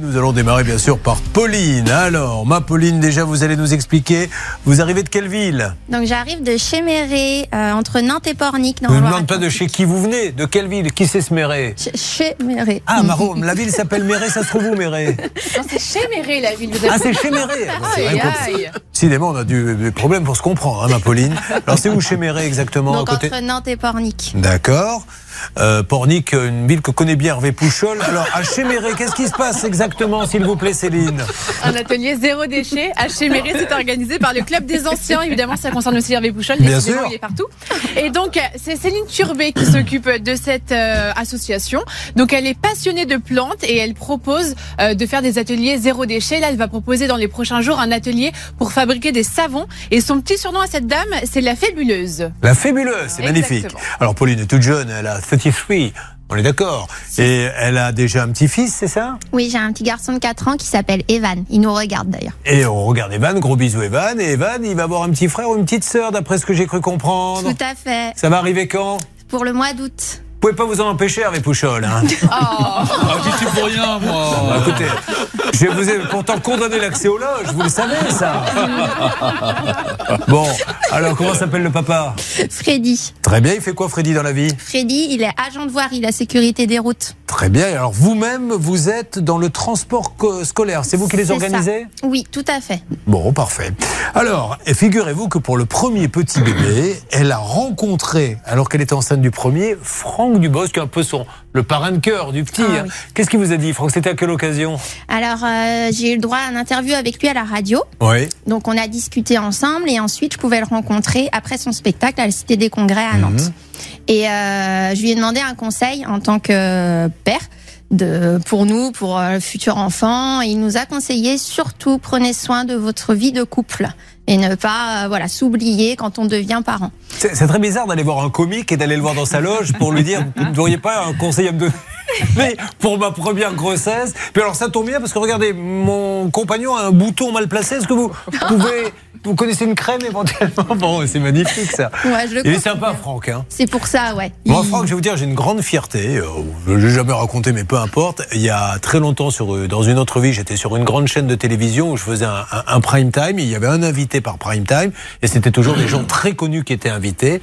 Nous allons démarrer bien sûr par Pauline. Alors, ma Pauline, déjà vous allez nous expliquer, vous arrivez de quelle ville Donc j'arrive de Chéméré, euh, entre Nantes et Pornic. Je ne demande pas de chez qui vous venez, de quelle ville Qui c'est ce Méré Chéméré. Ah, Maro, la ville s'appelle Méré, ça se trouve où Méré Non, c'est Chéméré la ville. Ah, c'est Chéméré. Décidément, on a du, des problèmes pour se comprendre, hein, ma Pauline. Alors, c'est où Chéméré exactement Donc à côté... entre Nantes et Pornic. D'accord. Euh, Pornic, une ville que connaît bien Hervé Pouchol. Alors, à Chéméré, qu'est-ce qui se passe exactement, s'il vous plaît, Céline Un atelier zéro déchet à Chéméré, c'est organisé par le Club des Anciens. Évidemment, ça concerne aussi Hervé Pouchol. Bien sûr. Il est partout. Et donc, c'est Céline Turbet qui s'occupe de cette euh, association. Donc, elle est passionnée de plantes et elle propose euh, de faire des ateliers zéro déchet. Là, elle va proposer dans les prochains jours un atelier pour fabriquer des savons. Et son petit surnom à cette dame, c'est la fabuleuse. La fabuleuse, c'est magnifique. Alors, Pauline est toute jeune, elle a 33. On est d'accord. Et elle a déjà un petit-fils, c'est ça? Oui, j'ai un petit garçon de 4 ans qui s'appelle Evan. Il nous regarde d'ailleurs. Et on regarde Evan, gros bisous Evan. Et Evan, il va avoir un petit frère ou une petite sœur, d'après ce que j'ai cru comprendre? Tout à fait. Ça va arriver quand? Pour le mois d'août. Vous pouvez pas vous en empêcher, Hervé Pouchol. Hein Ah, j'y suis pour rien, moi. Bah, écoutez, je vous ai pourtant condamné l'accès aux loges, vous le savez, ça. Bon, alors comment s'appelle le papa? Freddy. Très bien, il fait quoi Freddy dans la vie? Freddy, il est agent de voirie, la sécurité des routes. Très bien, alors vous-même, vous êtes dans le transport co- scolaire, c'est vous qui les organisez ça. Oui, tout à fait. Bon, parfait. Alors, et figurez-vous que pour le premier petit bébé, elle a rencontré, alors qu'elle était enceinte du premier, Franck Dubos, qui est un peu son, le parrain de cœur du petit. Ah hein. oui. Qu'est-ce qu'il vous a dit, Franck? C'était à quelle occasion? Alors, euh, j'ai eu le droit à un interview avec lui à la radio. Oui. Donc, on a discuté ensemble et ensuite, je pouvais le rencontrer après son spectacle à la Cité des Congrès à Nantes. Et euh, je lui ai demandé un conseil en tant que père. De, pour nous, pour euh, le futur enfant, il nous a conseillé surtout prenez soin de votre vie de couple et ne pas euh, voilà s'oublier quand on devient parent. C'est très bizarre d'aller voir un comique et d'aller le voir dans sa loge pour lui dire Vous n'auriez pas un conseil à me donner mais pour ma première grossesse. Puis alors ça tombe bien parce que regardez, mon compagnon a un bouton mal placé. Est-ce que vous pouvez. Vous connaissez une crème éventuellement Bon, c'est magnifique ça. Ouais, je le Il est sympa, Franck. Hein. C'est pour ça, ouais. Moi, Il- Franck, je vais vous dire, j'ai une grande fierté. euh, Je ne l'ai jamais raconté, mais peu importe. Il y a très longtemps, sur, euh, dans une autre vie, j'étais sur une grande chaîne de télévision où je faisais un, un- un prime time. Il y avait un invité par prime time. Et c'était toujours des gens très connus qui étaient invités.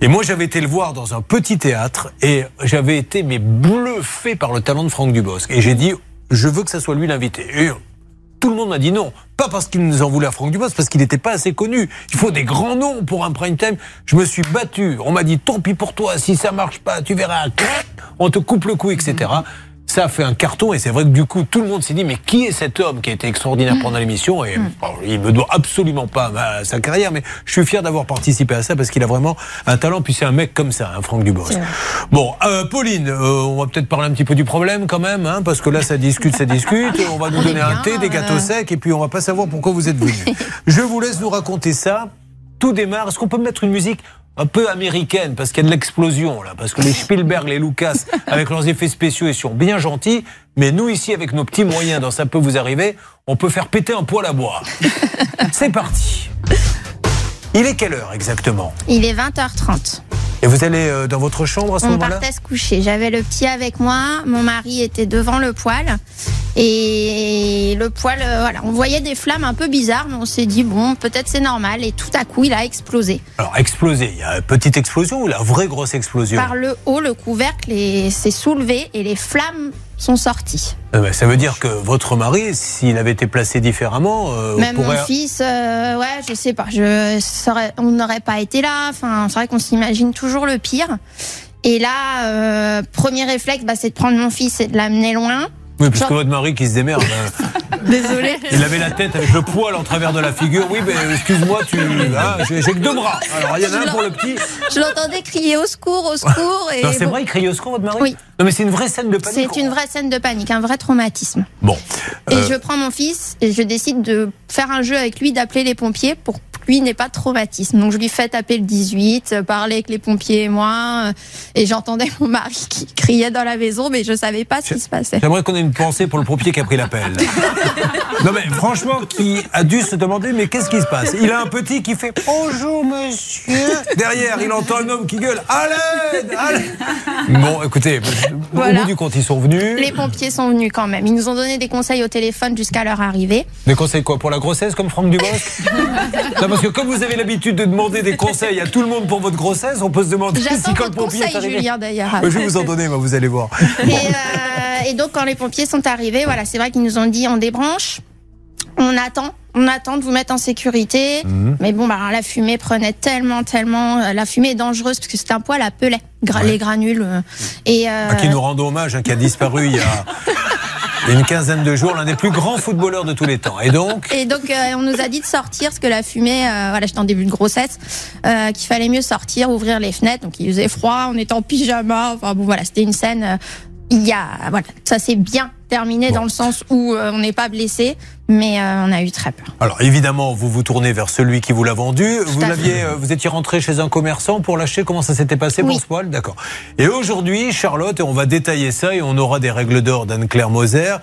Et moi, j'avais été le voir dans un petit théâtre. Et j'avais été mais bluffé par le talent de Franck Dubosc. Et j'ai dit, je veux que ça soit lui l'invité. Et tout le monde m'a dit non. Pas parce qu'il nous en voulait à Franck Dubos, parce qu'il n'était pas assez connu. Il faut des grands noms pour un prime time. Je me suis battu. On m'a dit tant pis pour toi, si ça marche pas, tu verras. On te coupe le cou, etc. Ça a fait un carton et c'est vrai que du coup tout le monde s'est dit mais qui est cet homme qui a été extraordinaire pendant l'émission et bon, il me doit absolument pas ma- sa carrière mais je suis fier d'avoir participé à ça parce qu'il a vraiment un talent puis c'est un mec comme ça, hein, Franck Dubos. Bon, euh, Pauline, euh, on va peut-être parler un petit peu du problème quand même hein, parce que là ça discute, ça discute. On va nous donner un thé, des gâteaux secs et puis on va pas savoir pourquoi vous êtes venu. je vous laisse nous raconter ça. Tout démarre. Est-ce qu'on peut mettre une musique un peu américaine parce qu'il y a de l'explosion là, parce que les Spielberg, les Lucas, avec leurs effets spéciaux, ils sont bien gentils, mais nous ici, avec nos petits moyens, dans ça peut vous arriver, on peut faire péter un poêle à bois. C'est parti. Il est quelle heure exactement? Il est 20h30. Et vous allez euh, dans votre chambre à ce On moment-là? partait se coucher. J'avais le petit avec moi. Mon mari était devant le poêle. Et le poêle, euh, voilà, on voyait des flammes un peu bizarres, mais on s'est dit, bon, peut-être c'est normal. Et tout à coup, il a explosé. Alors explosé, il y a une petite explosion ou la vraie grosse explosion Par le haut, le couvercle est- s'est soulevé et les flammes sont sorties. Euh, ben, Ça veut dire que votre mari, s'il avait été placé différemment, euh, Même pourrait... mon fils, euh, ouais, je sais pas, je on n'aurait pas été là. Enfin, c'est vrai qu'on s'imagine toujours le pire. Et là, euh, premier réflexe, bah, c'est de prendre mon fils et de l'amener loin. Oui, parce Genre- que votre mari qui se démerde. hein. Désolée. Il avait la tête avec le poil en travers de la figure. Oui, mais excuse-moi, tu, hein, j'ai que deux bras. Alors il y en a un pour le petit. Je l'entendais crier au secours, au secours. Et Non, c'est bon, vrai, il crie au secours, votre mari Oui. Non, mais c'est une vraie scène de panique. C'est une vraie scène de panique, un vrai traumatisme. Bon. Et Euh, je prends mon fils et je décide de faire un jeu avec lui, d'appeler les pompiers pour lui n'ait pas de traumatisme. Donc je lui fais taper le 18, euh, parler avec les pompiers et moi. euh, Et j'entendais mon mari qui criait dans la maison, mais je savais pas ce qui se passait. J'aimerais qu'on ait une pensée pour le pompier qui a pris l'appel. Non mais franchement, qui a dû se demander mais qu'est-ce qui se passe? Il a un petit qui fait bonjour monsieur. Derrière, il entend un homme qui gueule à l'aide, à l'aide. Bon, écoutez, au bout du compte, ils sont venus. Les pompiers sont venus quand même. Ils nous ont donné des conseils au téléphone jusqu'à leur arrivée. Des conseils quoi Pour la grossesse, comme Franck Dubosc? Non, parce que comme vous avez l'habitude de demander des conseils à tout le monde pour votre grossesse, on peut se demander si quand le pompier est conseil, arrivé. Julien, d'ailleurs. Je vais vous en donner, vous allez voir. Et, euh, et donc, quand les pompiers sont arrivés, voilà, c'est vrai qu'ils nous ont dit on débranche, on attend, on attend de vous mettre en sécurité. Mhm. Mais bon, bah, la fumée prenait tellement, tellement. euh, La fumée est dangereuse parce que c'est un poil à pelet, gra- Ouais. les granules. euh, et euh, À qui nous rendons hommage, hein, qui a disparu il y a une quinzaine de jours, l'un des plus grands footballeurs de tous les temps. Et donc Et donc, euh, on nous a dit de sortir parce que la fumée, euh, voilà, j'étais en début de grossesse, euh, qu'il fallait mieux sortir, ouvrir les fenêtres. Donc, il faisait froid, on était en pyjama. Enfin, bon, voilà, c'était une scène. euh, il y a, voilà, ça s'est bien terminé dans le sens où euh, on n'est pas blessé, mais euh, on a eu très peur. Alors évidemment, vous vous tournez vers celui qui vous l'a vendu. Vous l'aviez, euh, vous étiez rentré chez un commerçant pour l'acheter. Comment ça s'était passé Oui. pour ce poil? D'accord. Et aujourd'hui, Charlotte, et on va détailler ça et on aura des règles d'or d'Anne-Claire Moser.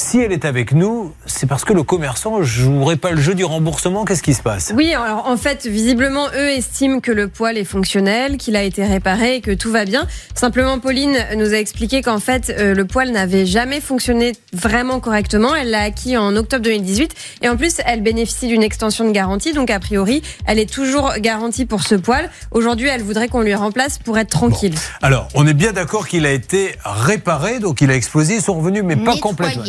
Si elle est avec nous, c'est parce que le commerçant jouerait pas le jeu du remboursement. Qu'est-ce qui se passe? Oui, alors en fait, visiblement, eux estiment que le poil est fonctionnel, qu'il a été réparé et que tout va bien. Simplement, Pauline nous a expliqué qu'en fait, euh, le poil n'avait jamais fonctionné vraiment correctement. Elle l'a acquis en octobre 2018 et en plus, elle bénéficie d'une extension de garantie. Donc, a priori, elle est toujours garantie pour ce poil. Aujourd'hui, elle voudrait qu'on lui remplace pour être tranquille. Alors, on est bien d'accord qu'il a été réparé, donc il a explosé, ils sont revenus, mais pas complètement.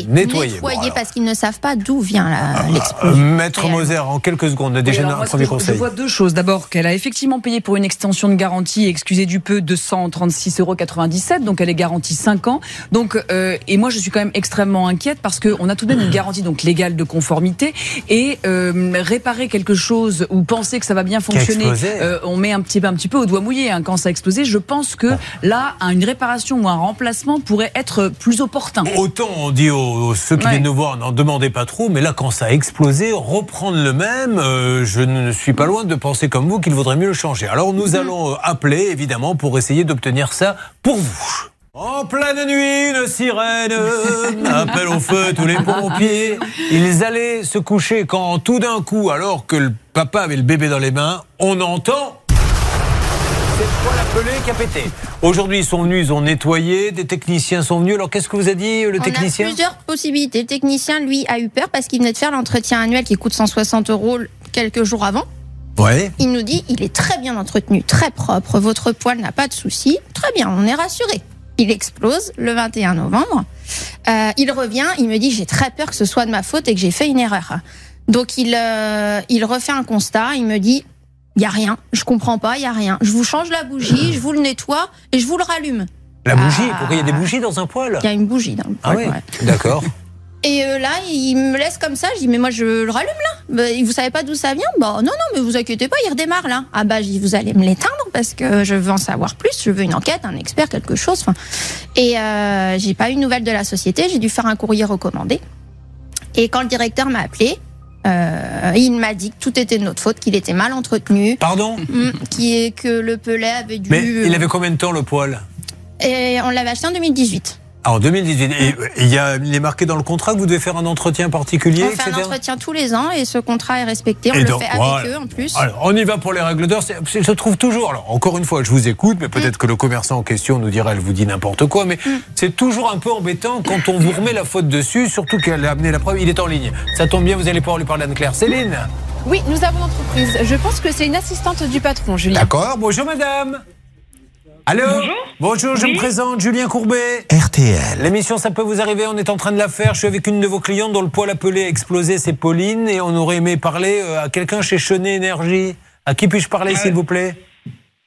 Bon, alors, parce qu'ils ne savent pas d'où vient la- euh, l'explosion. Maître euh, Moser, en quelques secondes, Oui, déjà alors un premier conseil. Je vois deux choses. D'abord, qu'elle a effectivement payé pour une extension de garantie, excusez du peu, 236,97 euros. Donc, elle est garantie 5 ans. Donc, euh, et moi, je suis quand même extrêmement inquiète parce qu'on a tout de même une garantie donc légale de conformité et euh, réparer quelque chose ou penser que ça va bien a fonctionner, euh, on met un petit peu, un petit peu au doigt mouillé hein, quand ça a explosé. Je pense que là, une réparation ou un remplacement pourrait être plus opportun. Autant on dit aux, ceux qui Ouais. viennent nous voir, n'en demandez pas trop, mais là quand ça a explosé, reprendre le même, euh, je ne suis pas loin de penser comme vous qu'il vaudrait mieux le changer. Alors nous allons euh, appeler évidemment pour essayer d'obtenir ça pour vous. En pleine nuit, une sirène appelle au feu tous les pompiers. Ils allaient se coucher quand tout d'un coup, alors que le papa avait le bébé dans les mains, on entend c'est le poil appelé qui a pété. Aujourd'hui, ils sont venus, ils ont nettoyé, des techniciens sont venus. Alors, qu'est-ce que vous a dit le On technicien a plusieurs possibilités. Le technicien, lui, a eu peur parce qu'il venait de faire l'entretien annuel qui coûte 160 euros quelques jours avant. Ouais. Il nous dit, il est très bien entretenu, très propre, votre poil n'a pas de souci. Très bien, on est rassuré. Il explose le 21 novembre. Euh, il revient, il me dit, j'ai très peur que ce soit de ma faute et que j'ai fait une erreur. Donc il, euh, il refait un constat, il me dit, il y a rien, je comprends pas, il y a rien. Je vous change la bougie, je vous le nettoie et je vous le rallume. La bougie Ah. Pourquoi il y a des bougies dans un poil Il y a une bougie dans le Ah poil. oui ouais. D'accord. Et euh, là, il me laisse comme ça. Je dis, mais moi, je le rallume là. Bah, vous savez pas d'où ça vient? Bah non, non, mais vous inquiétez pas, il redémarre là. Ah bah, je dis, vous allez me l'éteindre parce que je veux en savoir plus. Je veux une enquête, un expert, quelque chose. Et euh, j'ai pas eu de nouvelles de la société. J'ai dû faire un courrier recommandé. Et quand le directeur m'a appelé, euh, il m'a dit que tout était de notre faute, qu'il était mal entretenu, Pardon hum, qui que le pelet avait dû. Mais il avait combien de temps le poil Et on l'avait acheté en 2018. Ah, En 2018. Et il, y a, il est marqué dans le contrat que vous devez faire un entretien particulier, On fait etc. un entretien tous les ans et ce contrat est respecté. On Et le donc, fait avec voilà. eux en plus. Alors, on y va pour les règles d'or. Je trouve toujours. Alors, encore une fois, je vous écoute, mais peut-être que le commerçant en question nous dira, elle vous dit n'importe quoi. Mais c'est toujours un peu embêtant quand on vous remet la faute dessus, surtout qu'elle a amené la preuve. Il est en ligne. Ça tombe bien, vous allez pouvoir lui parler d'Anne-Claire. Céline Oui, nous avons l'entreprise. Je pense que c'est une assistante du patron, Julien. D'accord. Bonjour, madame. Allô Bonjour. Bonjour, je Oui. me présente, Julien Courbet. RTL. L'émission, ça peut vous arriver, on est en train de la faire. Je suis avec une de vos clientes dont le poil appelé a explosé, c'est Pauline, et on aurait aimé parler euh, à quelqu'un chez Chenet Énergie. À qui puis-je parler, s'il vous plaît?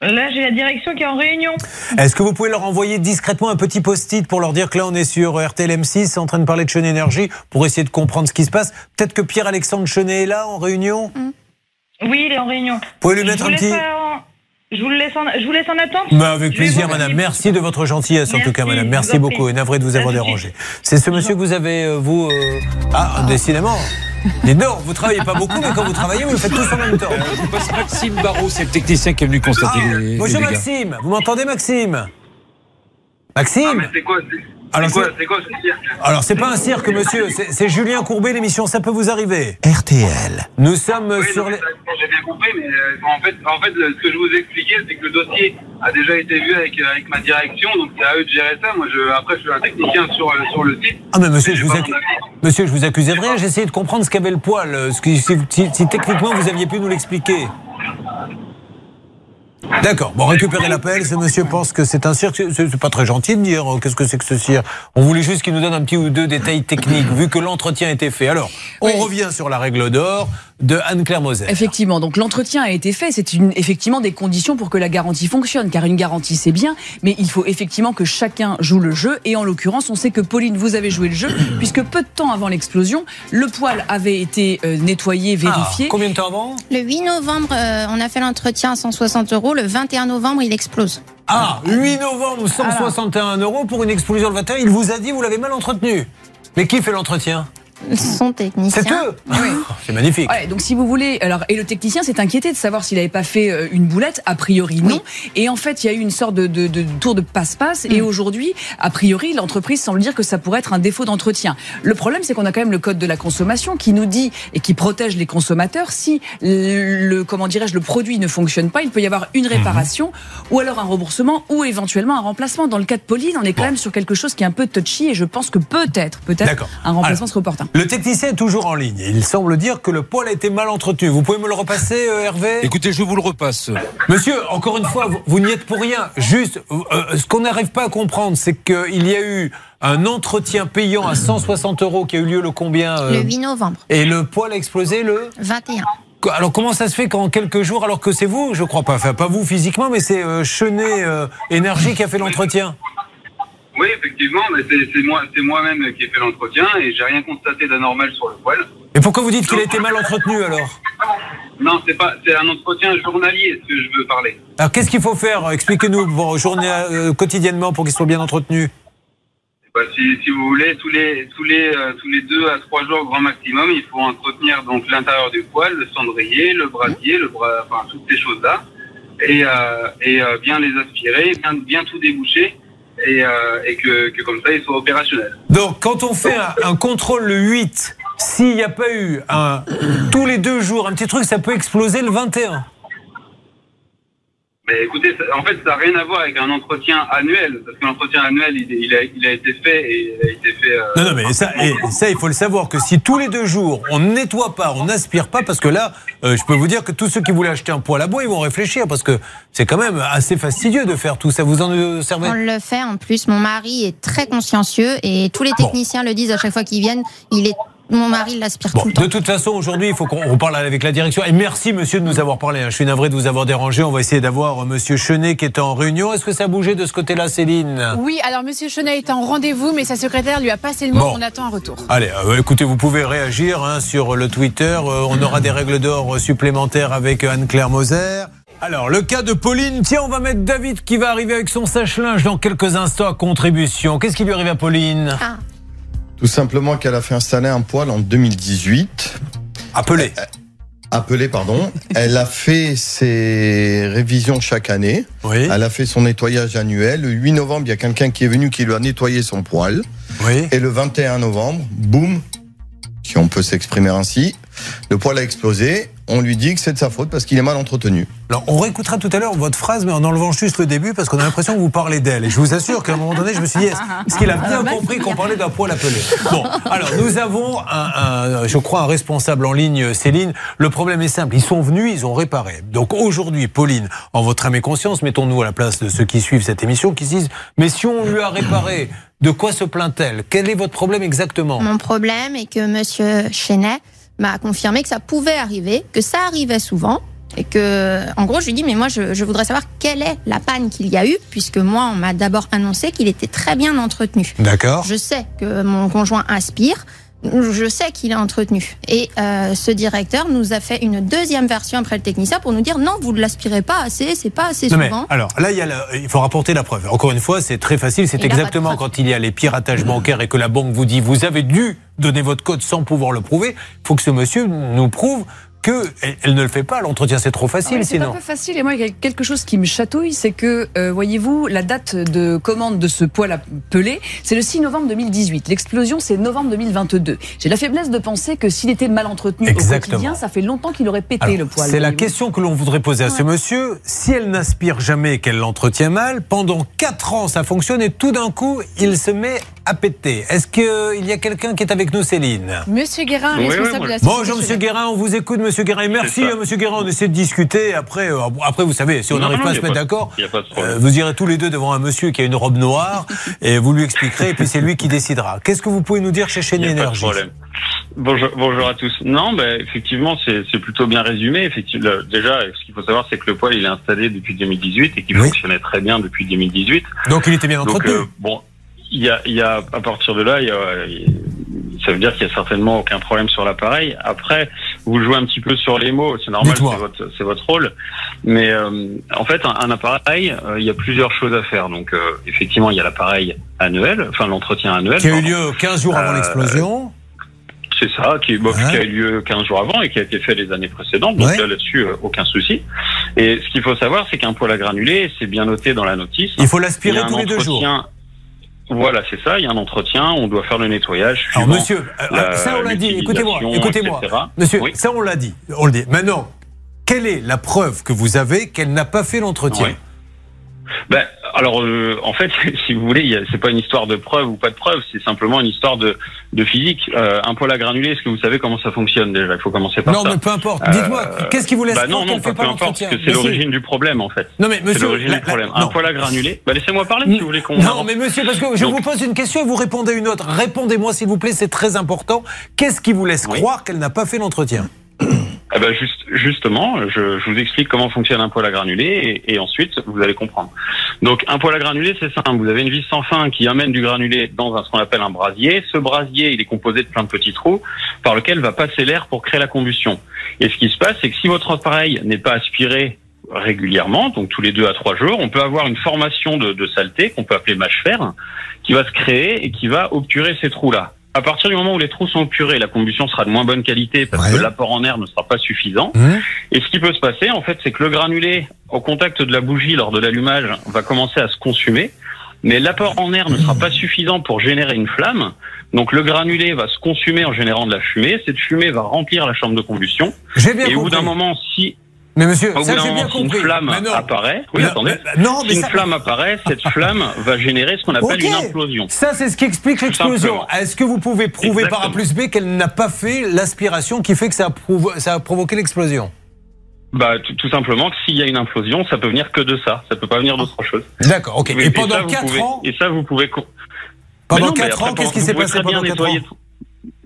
Là, j'ai la direction qui est en réunion. Est-ce que vous pouvez leur envoyer discrètement un petit post-it pour leur dire que là, on est sur RTL M6, en train de parler de Chenet Énergie, pour essayer de comprendre ce qui se passe? Peut-être que Pierre-Alexandre Chenet est là, en réunion? Vous Oui, il est en réunion. pouvez lui Je mettre vous, un petit... je, vous laisse en... je vous laisse en attente Bah, avec Je plaisir, madame. Merci de votre gentillesse, en tout cas, madame. Merci beaucoup. Et navré de vous avoir dérangé. C'est ce monsieur que vous avez, euh, vous. euh, Ah, décidément. Dites donc, vous travaillez pas beaucoup, mais quand vous travaillez, vous le faites tous en même temps. Je passe Maxime Barraud, c'est le technicien qui est venu constater Ah, les, bonjour. Maxime. Vous m'entendez, Maxime? Maxime? C'est quoi Alors, C'est quoi, c'est- c'est quoi ce cirque alors c'est pas un cirque, monsieur, c'est c'est Julien Courbet, l'émission Ça peut vous arriver. RTL. Nous sommes Oui, sur non, les. J'ai bien compris, mais euh, en fait, en fait, ce que je vous expliquais, c'est que le dossier a déjà été vu avec, euh, avec ma direction, donc c'est à eux de gérer ça. Moi, je, après, je suis un technicien sur, euh, sur le site. Ah mais monsieur, je vous, accu- monsieur, je vous accusais de rien. J'essayais de comprendre ce qu'avait le poil. Ce qui, si, si- si techniquement vous aviez pu nous l'expliquer. D'accord. Bon, récupérez l'appel. Ce monsieur pense que c'est un cirque. C'est- pas très gentil de dire euh, qu'est-ce que c'est que ce cirque. On voulait juste qu'il nous donne un petit ou deux détails techniques, vu que l'entretien a été fait. Alors, on Oui. revient sur la règle d'or de Anne-Claire Moser. Effectivement, donc l'entretien a été fait. C'est une, effectivement des conditions pour que la garantie fonctionne, car une garantie c'est bien, mais il faut effectivement que chacun joue le jeu. Et en l'occurrence, on sait que Pauline, vous avez joué le jeu, puisque peu de temps avant l'explosion, le poêle avait été euh, nettoyé, vérifié. Ah, combien de temps avant? Le 8 novembre, euh, on a fait l'entretien à 160 euros. Le 21 novembre, il explose. Ah, 8 novembre, 161 euros pour une explosion le 21. Il vous a dit, vous l'avez mal entretenu. Mais qui fait l'entretien? Son technicien. C'est eux Oh, C'est magnifique. Ouais, donc si vous voulez, alors et le technicien s'est inquiété de savoir s'il n'avait pas fait euh, une boulette. A priori non. Et en fait, il y a eu une sorte de, de, de tour de passe-passe. Et aujourd'hui, a priori, l'entreprise semble dire que ça pourrait être un défaut d'entretien. Le problème, c'est qu'on a quand même le code de la consommation qui nous dit et qui protège les consommateurs. Si le comment dirais-je le produit ne fonctionne pas, il peut y avoir une réparation ou alors un remboursement ou éventuellement un remplacement. Dans le cas de Pauline, on est quand Bon. même sur quelque chose qui est un peu touchy et je pense que peut-être, peut-être un remplacement Alors, serait opportun. Le technicien est toujours en ligne. Il semble dire que le poêle a été mal entretenu. Vous pouvez me le repasser, euh, Hervé? Écoutez, je vous le repasse. Monsieur, encore une fois, vous, vous n'y êtes pour rien. Juste, euh, ce qu'on n'arrive pas à comprendre, c'est qu'il y a eu un entretien payant à 160 euros qui a eu lieu le combien euh, Le 8 novembre, Et le poêle a explosé le 21. alors comment ça se fait qu'en quelques jours, alors que c'est vous, je crois pas, enfin pas vous physiquement, mais c'est euh, Chenet euh, Énergie qui a fait l'entretien? Oui, effectivement, mais c'est moi, c'est moi-même qui ai fait l'entretien et j'ai rien constaté d'anormal sur le poêle. Et pourquoi vous dites qu'il a été mal entretenu alors? Non, c'est pas, c'est un entretien journalier ce que je veux parler? Alors qu'est-ce qu'il faut faire? Expliquez-nous vos journées euh, quotidiennement pour qu'il soit bien entretenu. Bah, si, si vous voulez, tous les, tous les, euh, tous les deux à trois jours grand maximum, il faut entretenir donc l'intérieur du poêle, le cendrier, le brasier, le bras, enfin toutes ces choses-là, et, euh, et euh, bien les aspirer, bien, bien tout déboucher, et, euh, que comme ça, ils soient opérationnels. Donc quand on fait un, un contrôle le 8, s'il n'y a pas eu un, tous les deux jours un petit truc, ça peut exploser le 21. Mais écoutez, ça- en fait, ça n'a rien à voir avec un entretien annuel, parce que l'entretien annuel, il, il, a, il a été fait et il a été fait. euh, Non, non, mais ça, et ça, il faut le savoir que si tous les deux jours on ne nettoie pas, on n'aspire pas, parce que là, euh, je peux vous dire que tous ceux qui voulaient acheter un poêle à bois, ils vont réfléchir, parce que c'est quand même assez fastidieux de faire tout ça. Vous en servez On le fait en plus. Mon mari est très consciencieux et tous les techniciens le disent à chaque fois qu'ils viennent. Il est, mon mari l'aspire Bon, tout le temps. de toute façon, aujourd'hui, il faut qu'on on parle avec la direction. Et merci, monsieur, de nous avoir parlé. Je suis navré de vous avoir dérangé. On va essayer d'avoir euh, monsieur Chenet qui est en réunion. Est-ce que ça a bougé de ce côté-là, Céline? Oui, alors Monsieur Chenet est en rendez-vous, mais sa secrétaire lui a passé le mot. Bon. On attend un retour. Allez, euh, écoutez, vous pouvez réagir hein, sur le Twitter. Euh, on aura des règles d'or supplémentaires avec Anne-Claire Moser. Alors, le cas de Pauline. Tiens, on va mettre David qui va arriver avec son sèche-linge dans quelques instants à contribution. Qu'est-ce qui lui arrive à Pauline? Ah, Tout simplement qu'elle a fait installer un poêle en 2018. Appelé. Appelé, pardon. Elle a fait ses révisions chaque année. Oui, Elle a fait son nettoyage annuel. Le 8 novembre, il y a quelqu'un qui est venu qui lui a nettoyé son poêle. oui. Et le 21 novembre, boum, si on peut s'exprimer ainsi, le poêle a explosé. On lui dit que c'est de sa faute parce qu'il est mal entretenu. Alors, on réécoutera tout à l'heure votre phrase, mais en enlevant juste le début, parce qu'on a l'impression que vous parlez d'elle. Et je vous assure qu'à un moment donné, je me suis dit, est-ce qu'il a bien compris qu'on parlait d'un poil appelé? Bon, alors, nous avons, un, un- je crois, un responsable en ligne, Céline. Le problème est simple. Ils sont venus, ils ont réparé. Donc, aujourd'hui, Pauline, en votre âme et conscience, mettons-nous à la place de ceux qui suivent cette émission, qui se disent, mais si on lui a réparé, de quoi se plaint-elle? Quel est votre problème exactement? Mon problème est que Monsieur Chenet m'a confirmé que ça pouvait arriver, que ça arrivait souvent. Et que, en gros, je lui dis, mais moi, je, je voudrais savoir quelle est la panne qu'il y a eu, puisque moi, on m'a d'abord annoncé qu'il était très bien entretenu. D'accord. Je sais que mon conjoint aspire. Je sais qu'il est entretenu. Et euh, ce directeur nous a fait une deuxième version après le technicien pour nous dire non, vous ne l'aspirez pas assez, c'est pas assez Non, mais, souvent. alors là, il, y a la- il faut rapporter la preuve. Encore une fois, c'est très facile. C'est a exactement quand il y a les piratages bancaires et que la banque vous dit vous avez dû donner votre code sans pouvoir le prouver. Il faut que ce monsieur nous prouve que elle, elle ne le fait pas. L'entretien, c'est trop facile, Ah Ouais, c'est un peu facile. Et moi, il y a quelque chose qui me chatouille, c'est que, euh, voyez-vous, la date de commande de ce poêle à peler, c'est le 6 novembre 2018. L'explosion, c'est novembre 2022. J'ai la faiblesse de penser que s'il était mal entretenu au quotidien, ça fait longtemps qu'il aurait pété Alors, le poêle. C'est la question que l'on voudrait poser à ce monsieur. Si elle n'aspire jamais et qu'elle l'entretient mal, pendant 4 ans ça fonctionne et tout d'un coup il se met à péter. Est-ce qu'il y a quelqu'un qui est avec nous, Céline? Monsieur Guérin, Oui, oui, responsable de la société Bonjour Monsieur. Guérin, on vous écoute Monsieur Guérin et merci à Monsieur Guérin, on essaie de discuter. Après, euh, après vous savez, si on n'arrive pas à se mettre d'accord, euh, vous irez tous les deux devant un monsieur qui a une robe noire et vous lui expliquerez et puis c'est lui qui décidera. Qu'est-ce que vous pouvez nous dire chez Chaîne Énergie? problème. Bonjour, bonjour à tous. Non, effectivement, c'est plutôt bien résumé. Effectivement, déjà, ce qu'il faut savoir, c'est que le poêle, il est installé depuis 2018 et qu'il Oui. fonctionnait très bien depuis 2018. Donc il était bien Donc, entretenu. euh, bon, il y a, y a, à partir de là, y a, ça veut dire qu'il y a certainement aucun problème sur l'appareil. Après, vous jouez un petit peu sur les mots, c'est normal, c'est votre, c'est votre rôle. Mais euh, en fait, un, un appareil, euh, il y a plusieurs choses à faire. Donc, euh, effectivement, il y a l'appareil annuel, enfin l'entretien annuel. qui a eu lieu 15 jours avant Euh, l'explosion. C'est ça, qui, bon, Ouais. qui a eu lieu 15 jours avant et qui a été fait les années précédentes. Donc Ouais. là, là-dessus, euh, aucun souci. Et ce qu'il faut savoir, c'est qu'un poêle à granulés, c'est bien noté dans la notice. Il faut l'aspirer tous les deux jours. Voilà, c'est ça. Il y a un entretien. On doit faire le nettoyage. Alors monsieur, euh, la- ça on l'a dit, écoutez-moi, écoutez-moi. Monsieur, Oui. ça on l'a dit, on le dit. Maintenant, quelle est la preuve que vous avez qu'elle n'a pas fait l'entretien Oui. Ben, alors, euh, en fait, si vous voulez, c'est pas une histoire de preuve ou pas de preuve, c'est simplement une histoire de, de physique. Euh, un poêle à granulés, est-ce que vous savez comment ça fonctionne déjà? Il faut commencer par Non, ça. mais peu importe. Euh, Dites-moi, qu'est-ce qui vous laisse Bah croire non, qu'elle non, pas pas peu importe, l'entretien parce que c'est l'origine du problème, en fait. Non mais C'est monsieur, l'origine la- du problème. non. Un poêle à granulés. Bah, laissez-moi parler si vous voulez qu'on. Non, mais monsieur, parce que je Donc- vous pose une question et vous répondez une autre. Répondez-moi, s'il vous plaît, c'est très important. Qu'est-ce qui vous laisse Oui. croire qu'elle n'a pas fait l'entretien? Ben, juste, justement, je, vous explique comment fonctionne un poêle à granulés et, ensuite vous allez comprendre. Donc un poêle à granulés, c'est simple. Vous avez une vis sans fin qui amène du granulé dans un, ce qu'on appelle un brasier. Ce brasier, il est composé de plein de petits trous par lequel va passer l'air pour créer la combustion. Et ce qui se passe, c'est que si votre appareil n'est pas aspiré régulièrement, donc tous les deux à trois jours, on peut avoir une formation de, de saleté qu'on peut appeler mâche fer, qui va se créer et qui va obturer ces trous-là. À partir du moment où les trous sont obturés, la combustion sera de moins bonne qualité parce Ouais. que l'apport en air ne sera pas suffisant. Hum Et ce qui peut se passer, en fait, c'est que le granulé, au contact de la bougie lors de l'allumage, va commencer à se consumer. Mais l'apport en air ne sera pas suffisant pour générer une flamme. Donc le granulé va se consumer en générant de la fumée. Cette fumée va remplir la chambre de combustion. Bien et au bout d'un moment, si, Mais monsieur, au bout ça d'un moment, une flamme non. apparaît, oui, Non, attendez. mais- Non, mais Si une ça- flamme apparaît, cette flamme va générer ce qu'on appelle une implosion. Ça, c'est ce qui explique l'explosion. Est-ce que vous pouvez prouver par A plus B qu'elle n'a pas fait l'aspiration qui fait que ça a, provo- ça a provoqué l'explosion? Bah, tout, simplement que s'il y a une implosion, ça peut venir que de ça. Ça peut pas venir d'autre chose. D'accord, ok. Et ça, pendant vous 4 pouvez- ans, Et ça, vous pouvez. pendant Mais non, mais 4 ans, qu'est-ce qui s'est passé pendant 4 nettoyer ans?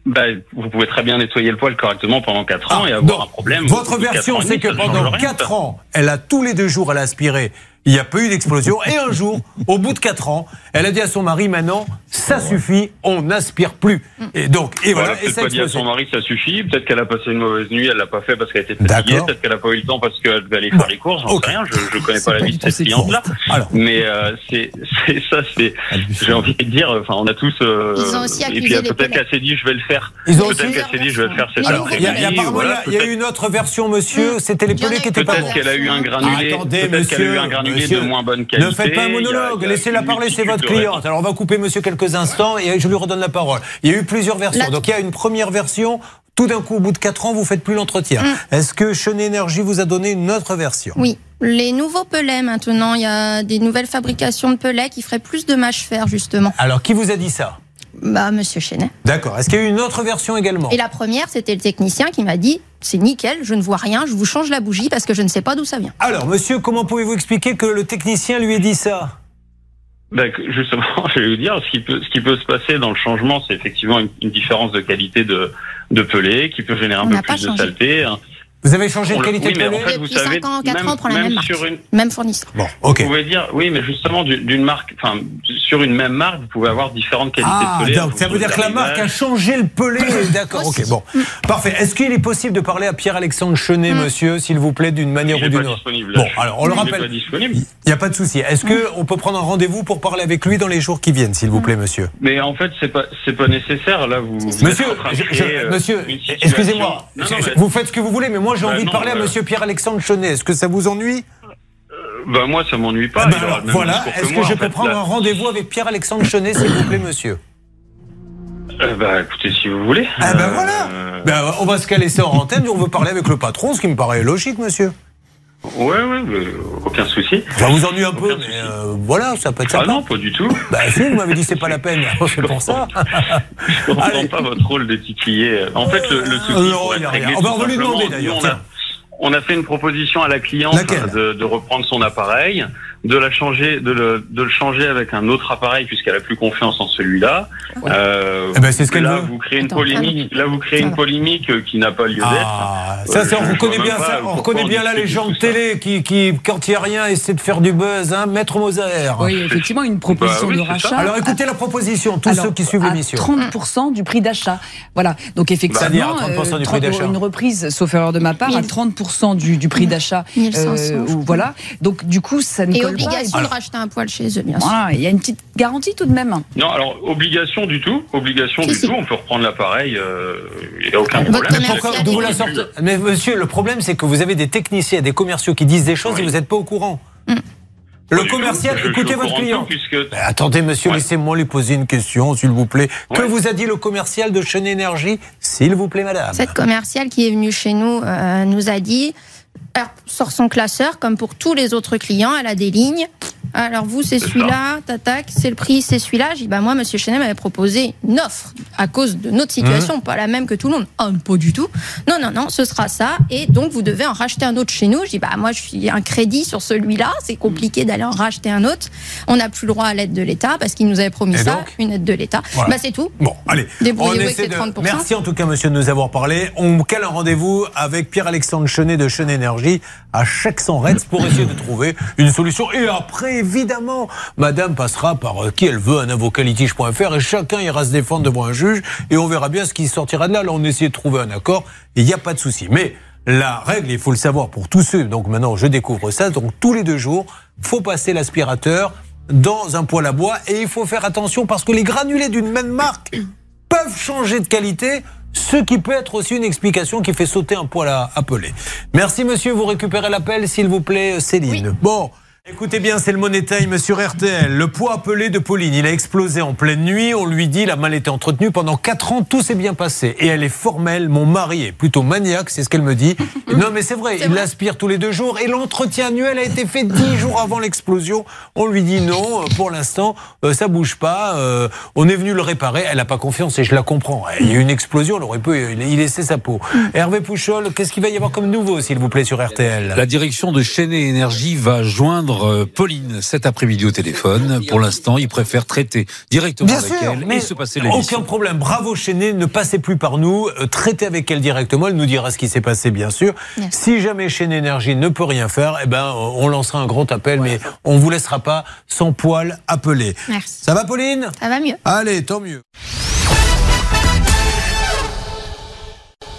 Bah, vous pouvez très bien nettoyer le poêle correctement pendant 4 ans Ah, et avoir un problème. Votre version, c'est que pendant rien, 4 ça. ans, elle a tous les deux jours, elle a aspiré. Il n'y a pas eu d'explosion. Et un jour, au bout de 4 ans, elle a dit à son mari, maintenant, ça suffit, on n'aspire plus. Et donc, et Voilà, voilà, et peut-être ça a pas dit à son mari ça suffit. Peut-être qu'elle a passé une mauvaise nuit, elle l'a pas fait parce qu'elle était fatiguée. Peut-être qu'elle a pas eu le temps parce qu'elle devait aller faire les courses. J'en ok. sais rien. Je, je connais pas la vie de cette cliente-là. Mais euh, c'est ça, c'est. J'ai envie de dire. Enfin, on a tous. euh, Ils ont aussi et puis euh, peut-être qu'elle s'est dit je vais le faire. Ils ont Peut-être aussi- qu'elle s'est dit je vais le faire cet Alors, il y a, après-midi. il y peut-être- une autre version, monsieur. C'était les pelés qui étaient pas Peut-être bons. qu'elle a eu un granulé. Attendez, Peut-être qu'elle a eu monsieur, un granulé monsieur, de moins bonne qualité. Ne faites pas un monologue, laissez-la parler, c'est votre cliente. Alors on va couper monsieur quelques instants et je lui redonne la parole. Il y a eu plusieurs versions. La- Donc il y a une première version, tout d'un coup, au bout de 4 ans, vous faites plus l'entretien. Est-ce que Chenet Energy vous a donné une autre version? Oui. Les nouveaux pelets maintenant, il y a des nouvelles fabrications de pelets qui feraient plus de mâche fer justement. Alors qui vous a dit ça? Bah Monsieur Chenet. D'accord. Est-ce qu'il y a eu une autre version également? Et la première, c'était le technicien qui m'a dit c'est nickel, je ne vois rien, je vous change la bougie parce que je ne sais pas d'où ça vient. Alors monsieur, comment pouvez-vous expliquer que le technicien lui ait dit ça? Ben, justement, je vais vous dire, ce qui peut, ce qui peut se passer dans le changement, c'est effectivement une, une différence de qualité de, de pelé qui peut générer un On peu plus de saleté. hein. Vous avez changé On de qualité oui, de mais en pelé fait, vous Depuis savez, 5 ans, 4 même- ans, pour la même même marque. sur une- Même fournisseur. Bon, ok. Vous pouvez dire, oui, mais justement, d'une marque, enfin, sur une même marque, vous pouvez avoir différentes qualités Ah, de pelé. en donc ça veut dire que la marque a changé le pelé. D'accord, ok, bon. Parfait. Est-ce qu'il est possible de parler à Pierre-Alexandre Chenet, monsieur, s'il vous plaît, d'une manière ou d'une autre. Bon, alors on le Il est rappelle. pas disponible. Il n'y a pas de souci. Est-ce qu'on peut prendre un rendez-vous pour parler avec lui dans les jours qui viennent, s'il vous plaît, monsieur? Mais en fait, c'est pas, pas nécessaire. Là, vous. Monsieur, euh, monsieur, excusez-moi, vous faites ce que vous voulez, mais moi j'ai Bah envie de parler à euh, monsieur Pierre-Alexandre Chenet. Est-ce que ça vous ennuie? Bah moi, ça m'ennuie pas. Ah ben alors, Voilà, est-ce que, je peux fait, prendre là. un rendez-vous avec Pierre-Alexandre Chenet, s'il vous plaît, monsieur? Euh, Bah écoutez, si vous voulez. Ah ben Euh, voilà Ben, On va se caler ça en antenne, on veut parler avec le patron, ce qui me paraît logique, monsieur. Ouais, ouais, mais aucun souci. Ça vous ennuie un peu, mais euh, voilà, ça peut être Ah sympa. non, pas du tout. Bah si, vous m'avez dit c'est pas la peine, c'est pour ça. Je comprends Allez. pas votre rôle de titiller. En fait, le, le souci Euh, non, pour il y a être rien. réglé, Oh, bah, on va lui simplement, demander, nous, d'ailleurs, on On a fait une proposition à la cliente Laquelle de, de reprendre son appareil, de la changer, de le, de le changer avec un autre appareil puisqu'elle a plus confiance en celui-là. Euh, Eh ben, c'est ce qu'elle là, veut. vous créez une Attends, polémique. Là, vous créez Ça une va. polémique euh, qui n'a pas lieu d'être. Ah, ça, c'est- Euh, on je reconnaît bien ça, on reconnaît on bien là les gens de ça. télé qui, qui, quand il n'y a rien, essaient de faire du buzz, hein, Maître Moser. Oui, effectivement, une proposition Bah oui, de ça. rachat. Alors écoutez la proposition, tous Alors, ceux qui suivent à l'émission. 30% du prix d'achat. Voilà. Donc effectivement, C'est-à-dire à 30% du prix 30 d'achat. Une reprise, sauf erreur de ma part, à 30% du, du prix d'achat. 1500, je ou crois. voilà. Donc du coup, ça ne Colle obligation pas. de racheter un poil chez eux, bien sûr. Voilà, il y a une petite garantie tout de même. Non, alors obligation du tout, obligation Si, du si. tout. On peut reprendre l'appareil, euh, il n'y a aucun Votre problème. Pourquoi vous la sortez Mais monsieur, le problème c'est que vous avez des techniciens, des commerciaux qui disent des choses Oui. et vous n'êtes pas au courant. Mm. Le commercial, Je- je suis écoutez votre client. puisque attendez, monsieur, Ouais. laissez-moi lui poser une question, s'il vous plaît. Que vous a dit le commercial de Chenet Énergie S'il vous plaît, madame. Cette commerciale qui est venue chez nous euh, nous a dit alors, sort son classeur, comme pour tous les autres clients, elle a des lignes. Alors vous, c'est celui-là, tac, c'est le prix, c'est celui-là. J'ai dit, bah moi, Monsieur Chenet m'avait proposé une offre à cause de notre situation, pas la même que tout le monde. Ah, pas du tout. Non, non, non, ce sera ça. Et donc, vous devez en racheter un autre chez nous. Je dis, bah moi, je suis un crédit sur celui-là. C'est compliqué d'aller en racheter un autre. On n'a plus le droit à l'aide de l'État parce qu'il nous avait promis ça, une aide de l'État. Voilà. Bah c'est tout. Bon, allez. Débrouillez-vous on avec essaie ces de- 30%. Merci en tout cas, monsieur, de nous avoir parlé. On cale un rendez-vous avec Pierre-Alexandre Chenet de Chenet Énergie? À chaque 100 Reds pour essayer de trouver une solution. Et après, évidemment, madame passera par euh, qui elle veut, un avocatlitige.fr et chacun ira se défendre devant un juge et on verra bien ce qui sortira de là. Là, on essaie de trouver un accord et il n'y a pas de souci. Mais la règle, il faut le savoir pour tous ceux, donc maintenant je découvre ça, donc tous les deux jours, faut passer l'aspirateur dans un poêle à bois et il faut faire attention parce que les granulés d'une même marque peuvent changer de qualité, ce qui peut être aussi une explication qui fait sauter un poêle à, à peler. Merci monsieur, vous récupérez l'appel s'il vous plaît Céline. Bon. Écoutez bien, c'est le Money Time sur RTL. Le poids appelé de Pauline, il a explosé en pleine nuit. On lui dit, la mal été entretenue pendant 4 ans, tout s'est bien passé. Et elle est formelle. Mon mari est plutôt maniaque, c'est ce qu'elle me dit. non, mais c'est vrai, il l'aspire tous les deux jours. Et l'entretien annuel a été fait 10 jours avant l'explosion. On lui dit non, euh, pour l'instant, euh, ça bouge pas. euh, on est venu le réparer. Elle n'a pas confiance et je la comprends. Il y a eu une explosion, elle aurait pu y y laisser sa peau. Hervé Pouchol, qu'est-ce qu'il va y avoir comme nouveau, s'il vous plaît, sur RTL La direction de Chenet Énergie va joindre euh, Pauline cet après-midi au téléphone. Pour l'instant, il préfère traiter directement Bien avec sûr, elle mais et se passer aucun l'émission. problème. Bravo Chenet, ne passez plus par nous, euh, traitez avec elle directement, elle nous dira ce qui s'est passé bien sûr. Merci. Si jamais Chenet Énergie ne peut rien faire, eh ben euh, on lancera un grand appel, mais on vous laissera pas sans poil appeler. Merci. Ça va Pauline? Ça va mieux. Allez, tant mieux.